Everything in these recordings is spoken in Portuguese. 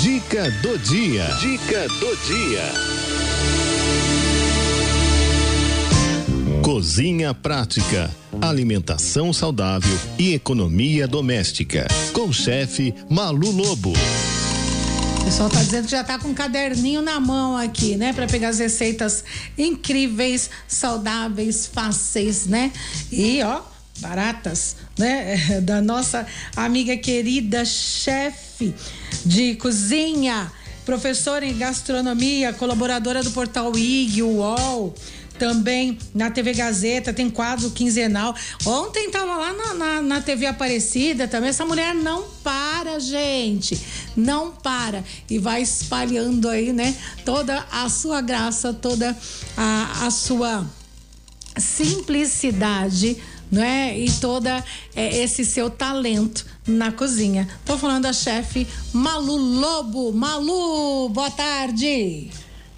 Dica do dia. Dica do dia. Cozinha prática, alimentação saudável e economia doméstica. Com o chefe Malu Lobo. O pessoal tá dizendo que já tá com um caderninho na mão aqui, né? Para pegar as receitas incríveis, saudáveis, fáceis, né? E ó, baratas, né? Da nossa amiga querida chefe de cozinha, professora em gastronomia, colaboradora do portal IG, UOL também na TV Gazeta, tem quadro quinzenal. Ontem tava lá na, na, na, TV Aparecida também. Essa mulher não para, gente. Não para. E vai espalhando aí, né? Toda a sua graça, toda a, a sua simplicidade, não é? E toda é, esse seu talento na cozinha. Tô falando da chefe Malu Lobo. Malu, boa tarde.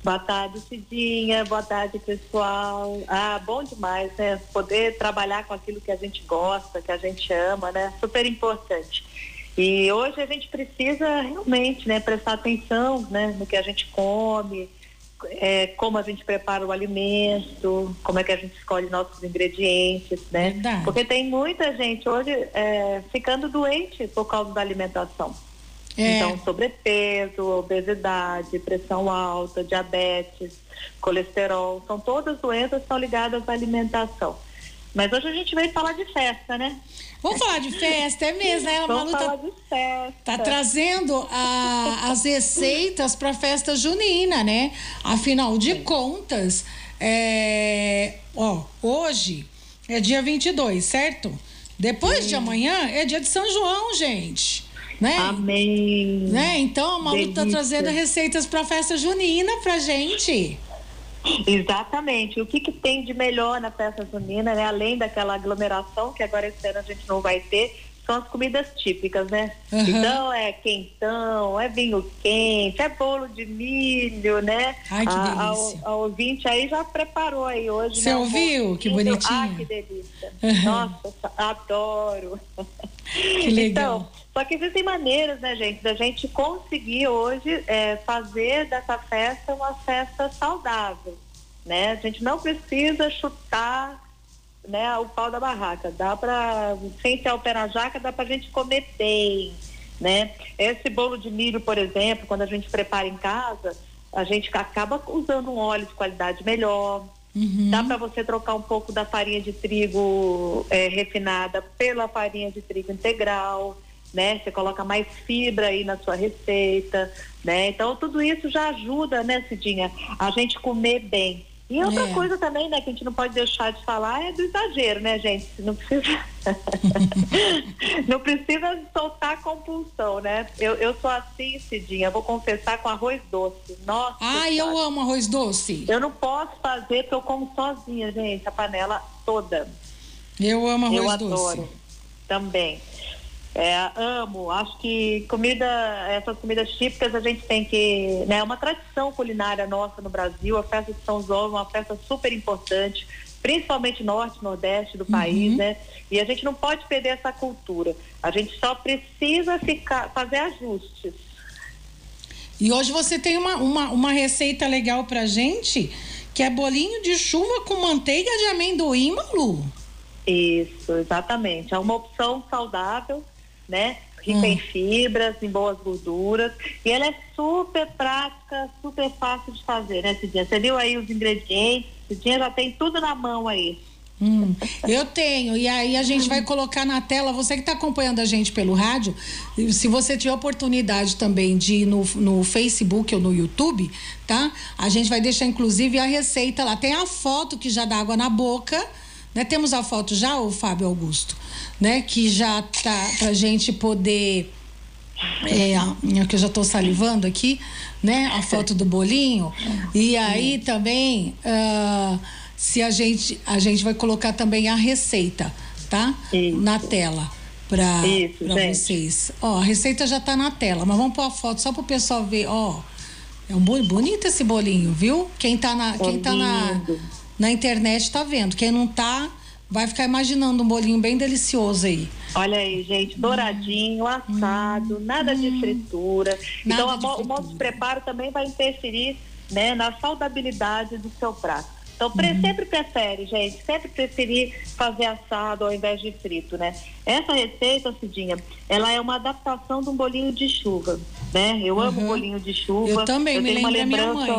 Boa tarde, Cidinha. Boa tarde, pessoal. Ah, bom demais, né? Poder trabalhar com aquilo que a gente gosta, que a gente ama, né? Super importante. E hoje a gente precisa realmente, né, prestar atenção, né, no que a gente come, é, como a gente prepara o alimento, como é que a gente escolhe nossos ingredientes, né? Verdade. Porque tem muita gente hoje é, ficando doente por causa da alimentação. É. Então, sobrepeso, obesidade, pressão alta, diabetes, colesterol, são todas doenças que estão ligadas à alimentação. Mas hoje a gente veio falar de festa, né? Vamos falar de festa, é mesmo, né? A Vamos Malu falar tá, de festa. Tá trazendo a, as receitas para festa junina, né? Afinal de contas, é, ó, hoje é dia 22, certo? Depois Sim. de amanhã é dia de São João, gente né? Amém. Né? Então a Malu está trazendo receitas para festa junina pra gente. Exatamente. O que, que tem de melhor na festa junina, né? Além daquela aglomeração que agora esse ano a gente não vai ter, são as comidas típicas, né? Uhum. Então é quentão, é vinho quente, é bolo de milho, né? Ai, que delícia. A, a, a ouvinte aí já preparou aí hoje. Você né? ouviu? Que bonitinho. Ah, que delícia. Uhum. Nossa, adoro. Que legal. Então, só que existem maneiras, né, gente, da gente conseguir hoje é, fazer dessa festa uma festa saudável, né? A gente não precisa chutar né, o pau da barraca. Dá para, sem se alterar a jaca, dá para a gente comer bem, né? Esse bolo de milho, por exemplo, quando a gente prepara em casa, a gente acaba usando um óleo de qualidade melhor. Uhum. Dá para você trocar um pouco da farinha de trigo é, refinada pela farinha de trigo integral, né? Você coloca mais fibra aí na sua receita, né? Então tudo isso já ajuda, né, Cidinha, a gente comer bem. E outra é. coisa também, né, que a gente não pode deixar de falar é do exagero, né, gente? Não precisa. não precisa soltar compulsão, né? Eu, eu sou assim, Cidinha, vou confessar com arroz doce. Nossa. Ai, eu amo arroz doce. Eu não posso fazer porque eu como sozinha, gente, a panela toda. Eu amo arroz eu doce. Eu adoro também. É, amo. Acho que comida, essas comidas típicas a gente tem que, né, é uma tradição culinária nossa no Brasil. A festa de São João é uma festa super importante, principalmente norte, nordeste do país, uhum. né? E a gente não pode perder essa cultura. A gente só precisa ficar, fazer ajustes. E hoje você tem uma, uma, uma receita legal pra gente, que é bolinho de chuva com manteiga de amendoim, Malu. Isso, exatamente. É uma opção saudável né? Rica hum. em fibras, em boas gorduras. E ela é super prática, super fácil de fazer, né, Cidinha? Você viu aí os ingredientes? Cidinha já tem tudo na mão aí. Hum, eu tenho, e aí a gente vai colocar na tela, você que está acompanhando a gente pelo rádio, se você tiver oportunidade também de ir no, no Facebook ou no YouTube, tá? A gente vai deixar inclusive a receita lá. Tem a foto que já dá água na boca, né? Temos a foto já, o Fábio Augusto? né? Que já tá pra gente poder. É, que eu já estou salivando aqui, né? A foto do bolinho. E aí também, uh, se a gente, a gente vai colocar também a receita, tá? Isso. Na tela para vocês. Ó, a receita já está na tela, mas vamos pôr a foto só para o pessoal ver, ó. É um bonito esse bolinho, viu? Quem está na, quem tá na, na internet está vendo. Quem não está vai ficar imaginando um bolinho bem delicioso aí. Olha aí, gente, douradinho, assado, hum, nada de fritura. Nada então, de fritura. o modo de preparo também vai interferir né, na saudabilidade do seu prato. Então, uhum. sempre prefere, gente, sempre preferir fazer assado ao invés de frito, né? Essa receita, Cidinha, ela é uma adaptação de um bolinho de chuva, né? Eu amo uhum. bolinho de chuva. Eu também, eu me lembro da minha mãe.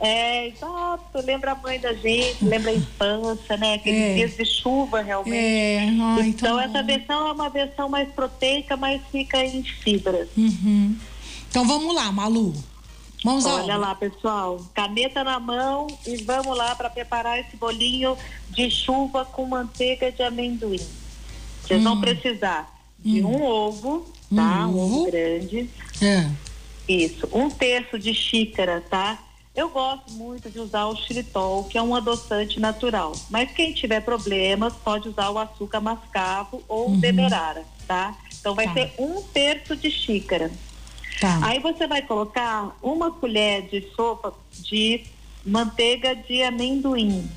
É, exato, lembra a mãe da gente, lembra a infância, né? Aqueles é. dias de chuva, realmente. É. Ai, então, essa versão é uma versão mais proteica, mas fica em fibras. Uhum. Então, vamos lá, Malu. Vamos Olha lá, pessoal, caneta na mão e vamos lá para preparar esse bolinho de chuva com manteiga de amendoim. Vocês hum. vão precisar de hum. um ovo, tá? Um ovo grande. É. Isso, um terço de xícara, tá? Eu gosto muito de usar o xilitol, que é um adoçante natural. Mas quem tiver problemas pode usar o açúcar mascavo ou uhum. demerara, tá? Então vai tá. ser um terço de xícara. Tá. Aí você vai colocar uma colher de sopa de manteiga de amendoim.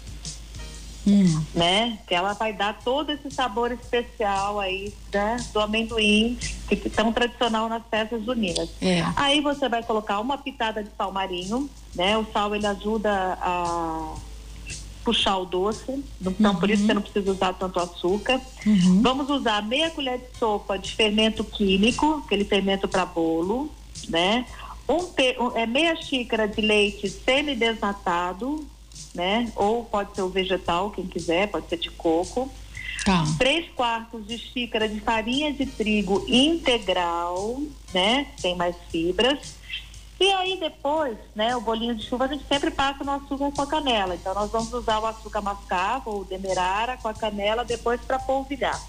Hum. Né? Que ela vai dar todo esse sabor especial aí né? do amendoim, que é tão tradicional nas festas juninas. É. Aí você vai colocar uma pitada de sal marinho, né? O sal ele ajuda a puxar o doce, então uhum. por isso uhum. você não precisa usar tanto açúcar. Uhum. Vamos usar meia colher de sopa de fermento químico, aquele fermento para bolo, né? Um, um, é meia xícara de leite semi-desnatado, né? Ou pode ser o vegetal, quem quiser, pode ser de coco. Tá. Três quartos de xícara de farinha de trigo integral, né? Tem mais fibras e aí depois, né, o bolinho de chuva a gente sempre passa no açúcar com a canela. Então nós vamos usar o açúcar mascavo ou demerara com a canela depois para polvilhar.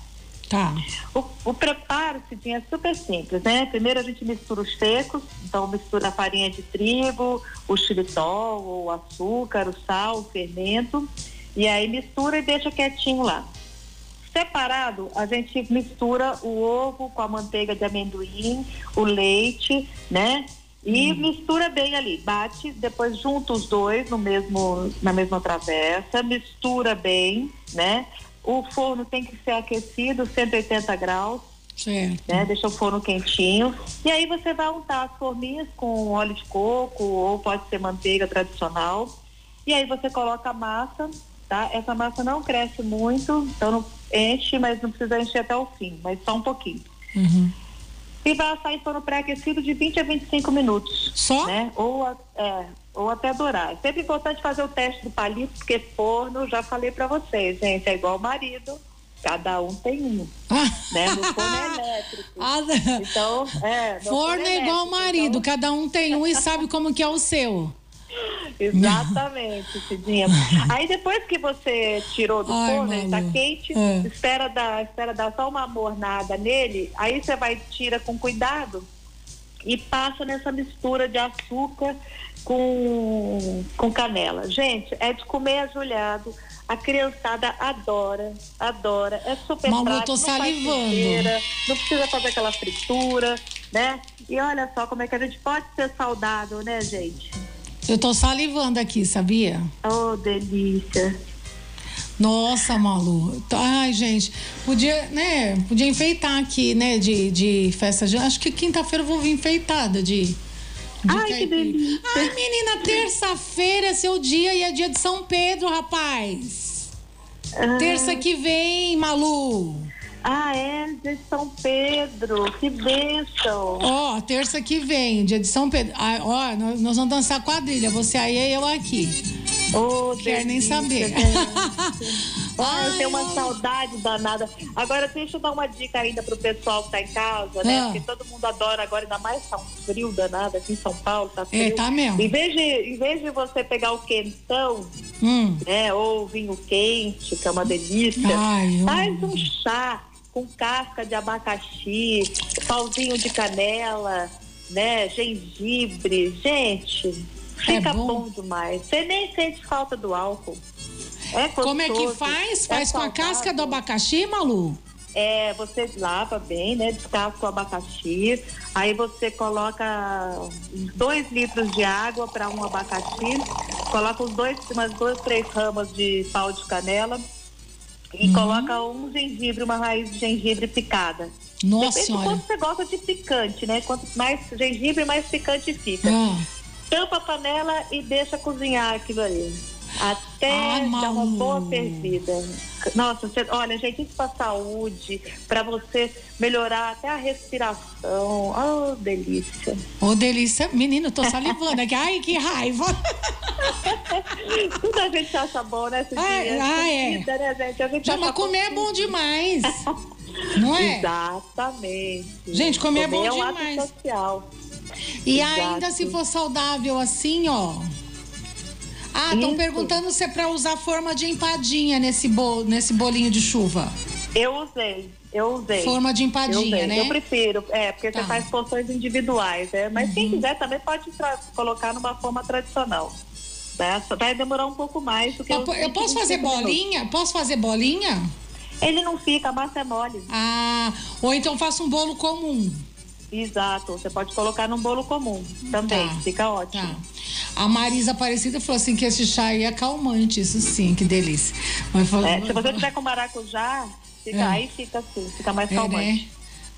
Tá. O, o preparo, Cidinha, é super simples, né? Primeiro a gente mistura os secos, então mistura a farinha de trigo, o xilitol, o açúcar, o sal, o fermento, e aí mistura e deixa quietinho lá. Separado, a gente mistura o ovo com a manteiga de amendoim, o leite, né? E hum. mistura bem ali, bate, depois junta os dois no mesmo, na mesma travessa, mistura bem, né? O forno tem que ser aquecido, 180 graus. Certo. Né? Deixa o forno quentinho. E aí você vai untar as forminhas com óleo de coco ou pode ser manteiga tradicional. E aí você coloca a massa, tá? Essa massa não cresce muito, então não enche, mas não precisa encher até o fim, mas só um pouquinho. Uhum e vai assar em forno pré-aquecido de 20 a 25 minutos. Só? Né? Ou, é, ou até durar. É sempre importante fazer o teste do palito, porque forno, já falei para vocês, gente, é igual marido. Cada um tem um, né? No forno é elétrico. Ah, então, é. Forno, forno é igual marido, então... cada um tem um e sabe como que é o seu. Exatamente, Cidinha. Aí depois que você tirou do Ai, forno, ele tá quente, é. espera dar, espera dar só uma mornada nele, aí você vai tira com cuidado e passa nessa mistura de açúcar com, com canela. Gente, é de comer ajoelhado. A criançada adora, adora. É super Malu, prático, tô salivando. não precisa fazer aquela fritura, né? E olha só como é que a gente pode ser saudável, né, gente? Eu tô salivando aqui, sabia? Oh, delícia. Nossa, Malu. Ai, gente, podia, né? Podia enfeitar aqui, né? De, de festa de. Acho que quinta-feira eu vou vir enfeitada de. de Ai, caipira. que delícia. Ai, menina, terça-feira é seu dia e é dia de São Pedro, rapaz. Ah. Terça que vem, Malu. Ah, é, dia de São Pedro, que bênção. Ó, oh, terça que vem, dia de São Pedro. Ah, ó, oh, nós, nós, vamos dançar quadrilha, você aí e eu aqui. Oh, Quer nem saber. Ah, eu tenho uma saudade danada. Agora, deixa eu dar uma dica ainda pro pessoal que tá em casa, né? Ah. Porque todo mundo adora agora, ainda mais tá um frio danado aqui em São Paulo, tá é, frio. É, tá mesmo. Em vez de, em vez de você pegar o quentão, hum. né? Ou vinho quente, que é uma delícia, Ai, faz um chá com casca de abacaxi, pauzinho de canela, né, gengibre. Gente, fica é bom. bom. demais. Você nem sente falta do álcool. É Como é que faz? Faz é com a casca do abacaxi, Malu? É, você lava bem, né? Descasca o abacaxi. Aí você coloca dois litros de água para um abacaxi. Coloca os dois, umas duas, três ramas de pau de canela E uhum. coloca um gengibre, uma raiz de gengibre picada. Nossa Depende senhora. quanto você gosta de picante, né? Quanto mais gengibre, mais picante fica. Ah. Tampa a panela e deixa cozinhar aquilo ali. Até ah, dar uma boa fervida. Nossa, você, olha, gente, isso para saúde, para você melhorar até a respiração. Oh, delícia. Oh, delícia. Menino, tô salivando aqui. Ai, que raiva. Tudo a gente acha bom, né? Ai, ah, é. Né, gente? A gente mas comer é bom demais. Não é? Exatamente. Gente, comer, comer é bom é um demais. Ato social. E Exato. ainda se for saudável assim, ó. Ah, estão perguntando se é para usar forma de empadinha nesse, bol, nesse bolinho de chuva. Eu usei, eu usei. Forma de empadinha, eu né? Eu prefiro, é, porque tá. você faz porções individuais, né? Mas uhum. quem quiser também pode colocar numa forma tradicional. Né? Vai demorar um pouco mais do que eu, eu posso fazer bolinha? Minutos. Posso fazer bolinha? Ele não fica, a massa é mole. Ah, ou então faço um bolo comum. Exato, você pode colocar num bolo comum também, tá. fica ótimo. Tá. A Marisa Aparecida falou assim que esse chá aí é calmante, isso sim, que delícia. Mas falou, é, se você tiver com maracujá, fica, é. aí fica assim, fica mais calmante. É, né?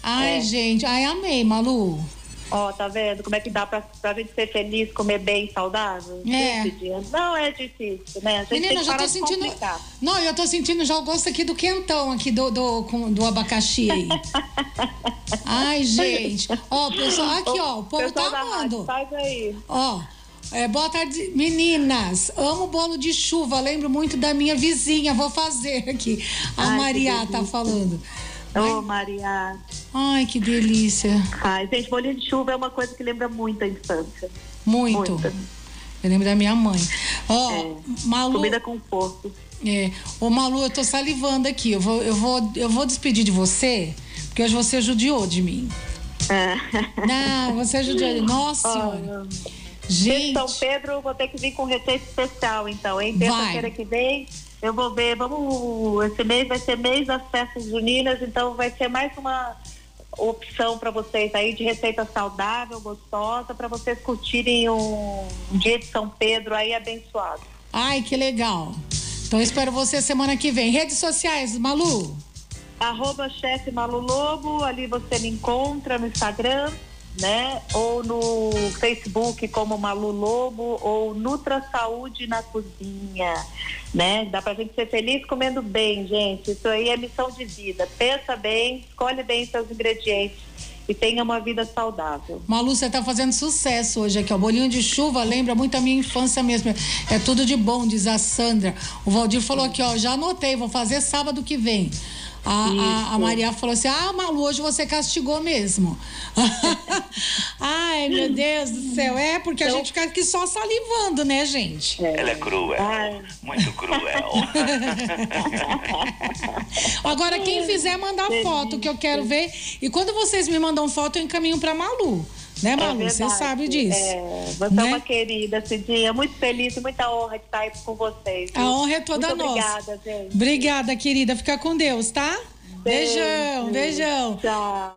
Ai, é. gente, ai, amei, Malu. Ó, tá vendo como é que dá pra, pra gente ser feliz, comer bem, saudável? É. Não é difícil, né? A gente Menina, que já tô sentindo. Não, eu tô sentindo já o gosto aqui do quentão aqui do, do, com, do abacaxi aí. Ai, gente. Ó, pessoal, aqui, ó, o povo tá amando. Faz aí. Ó. É, boa tarde, meninas. Amo bolo de chuva. Lembro muito da minha vizinha. Vou fazer aqui. A Ai, Maria tá falando. Ô, oh, Maria. Ai, que delícia. Ai, gente, bolinho de chuva é uma coisa que lembra muito a infância. Muito. Muita. Eu lembro da minha mãe. Ó, oh, é, Malu. Comida com força. É. Ô, Malu, eu tô salivando aqui. Eu vou, eu vou, eu vou despedir de você, porque hoje você judiou de mim. É. Não, você judiou. Nossa senhora. Gente. São Pedro, vou ter que vir com receita especial, então, hein? Terça-feira que vem eu vou ver, vamos, esse mês vai ser mês das festas juninas, então vai ser mais uma opção para vocês aí de receita saudável, gostosa, para vocês curtirem um, dia de São Pedro aí abençoado. Ai, que legal. Então espero você semana que vem. Redes sociais, Malu? Arroba chefe Malu Lobo, ali você me encontra no Instagram né? Ou no Facebook como Malu Lobo ou Nutra Saúde na Cozinha, né? Dá pra gente ser feliz comendo bem, gente. Isso aí é missão de vida. Pensa bem, escolhe bem seus ingredientes e tenha uma vida saudável. Malu, você está fazendo sucesso hoje aqui, ó. Bolinho de chuva lembra muito a minha infância mesmo. É tudo de bom, diz a Sandra. O Valdir falou aqui, ó, já anotei, vou fazer sábado que vem. A, a, a, Maria falou assim: Ah, Malu, hoje você castigou mesmo. Ai, meu Deus do céu. É, porque então, a gente fica aqui só salivando, né, gente? É. Ela é cruel. Ai. Muito cruel. Agora, quem fizer, mandar foto que eu quero ver. E quando vocês me mandam foto, eu encaminho pra Malu. Né, Malu? É você sabe disso. É, você né? é uma querida, Cidinha. Muito feliz e muita honra de estar aí com vocês. A honra é toda Muito nossa. Obrigada, gente. Obrigada, querida. Fica com Deus, tá? Beijão, beijão. Tchau.